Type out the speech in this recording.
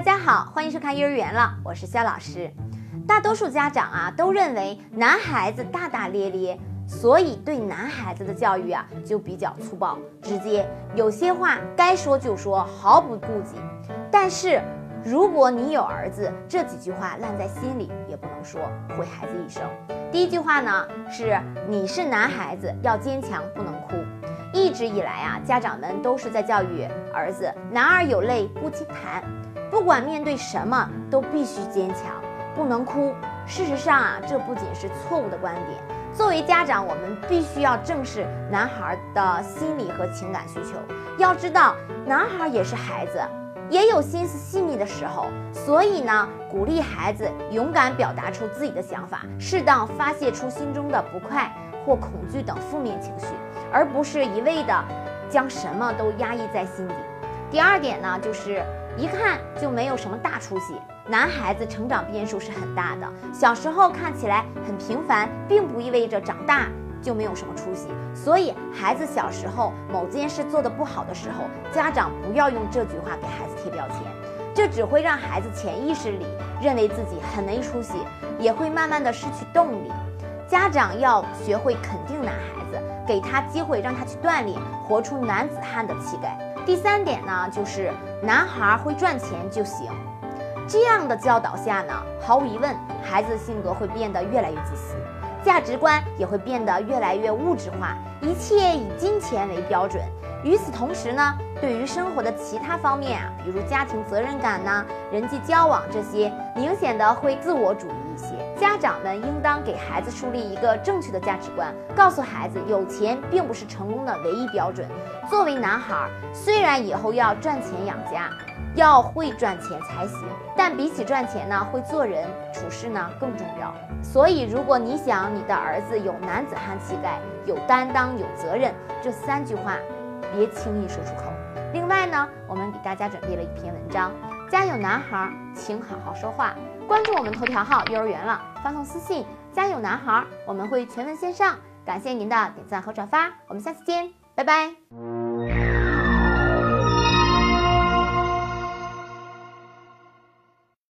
大家好，欢迎收看幼儿园了，我是肖老师。大多数家长啊都认为男孩子大大咧咧，所以对男孩子的教育啊就比较粗暴、直接，有些话该说就说，毫不顾忌。但是如果你有儿子，这几句话烂在心里也不能说，毁孩子一生。第一句话呢是你是男孩子，要坚强，不能哭。一直以来啊，家长们都是在教育儿子，男儿有泪不轻弹。不管面对什么都必须坚强，不能哭。事实上啊，这不仅是错误的观点。作为家长，我们必须要正视男孩的心理和情感需求。要知道，男孩也是孩子，也有心思细腻的时候。所以呢，鼓励孩子勇敢表达出自己的想法，适当发泄出心中的不快或恐惧等负面情绪，而不是一味的将什么都压抑在心底。第二点呢，就是。一看就没有什么大出息。男孩子成长变数是很大的，小时候看起来很平凡，并不意味着长大就没有什么出息。所以，孩子小时候某件事做得不好的时候，家长不要用这句话给孩子贴标签，这只会让孩子潜意识里认为自己很没出息，也会慢慢的失去动力。家长要学会肯定男孩子，给他机会，让他去锻炼，活出男子汉的气概。第三点呢，就是男孩会赚钱就行。这样的教导下呢，毫无疑问，孩子的性格会变得越来越自私，价值观也会变得越来越物质化，一切以金钱为标准。与此同时呢，对于生活的其他方面啊，比如家庭责任感呐、人际交往这些，明显的会自我主义。家长们应当给孩子树立一个正确的价值观，告诉孩子，有钱并不是成功的唯一标准。作为男孩，虽然以后要赚钱养家，要会赚钱才行，但比起赚钱呢，会做人处事呢更重要。所以，如果你想你的儿子有男子汉气概、有担当、有责任，这三句话。别轻易说出口。另外呢，我们给大家准备了一篇文章，《家有男孩，请好好说话》。关注我们头条号“幼儿园了”，发送私信“家有男孩”，我们会全文线上。感谢您的点赞和转发，我们下次见，拜拜。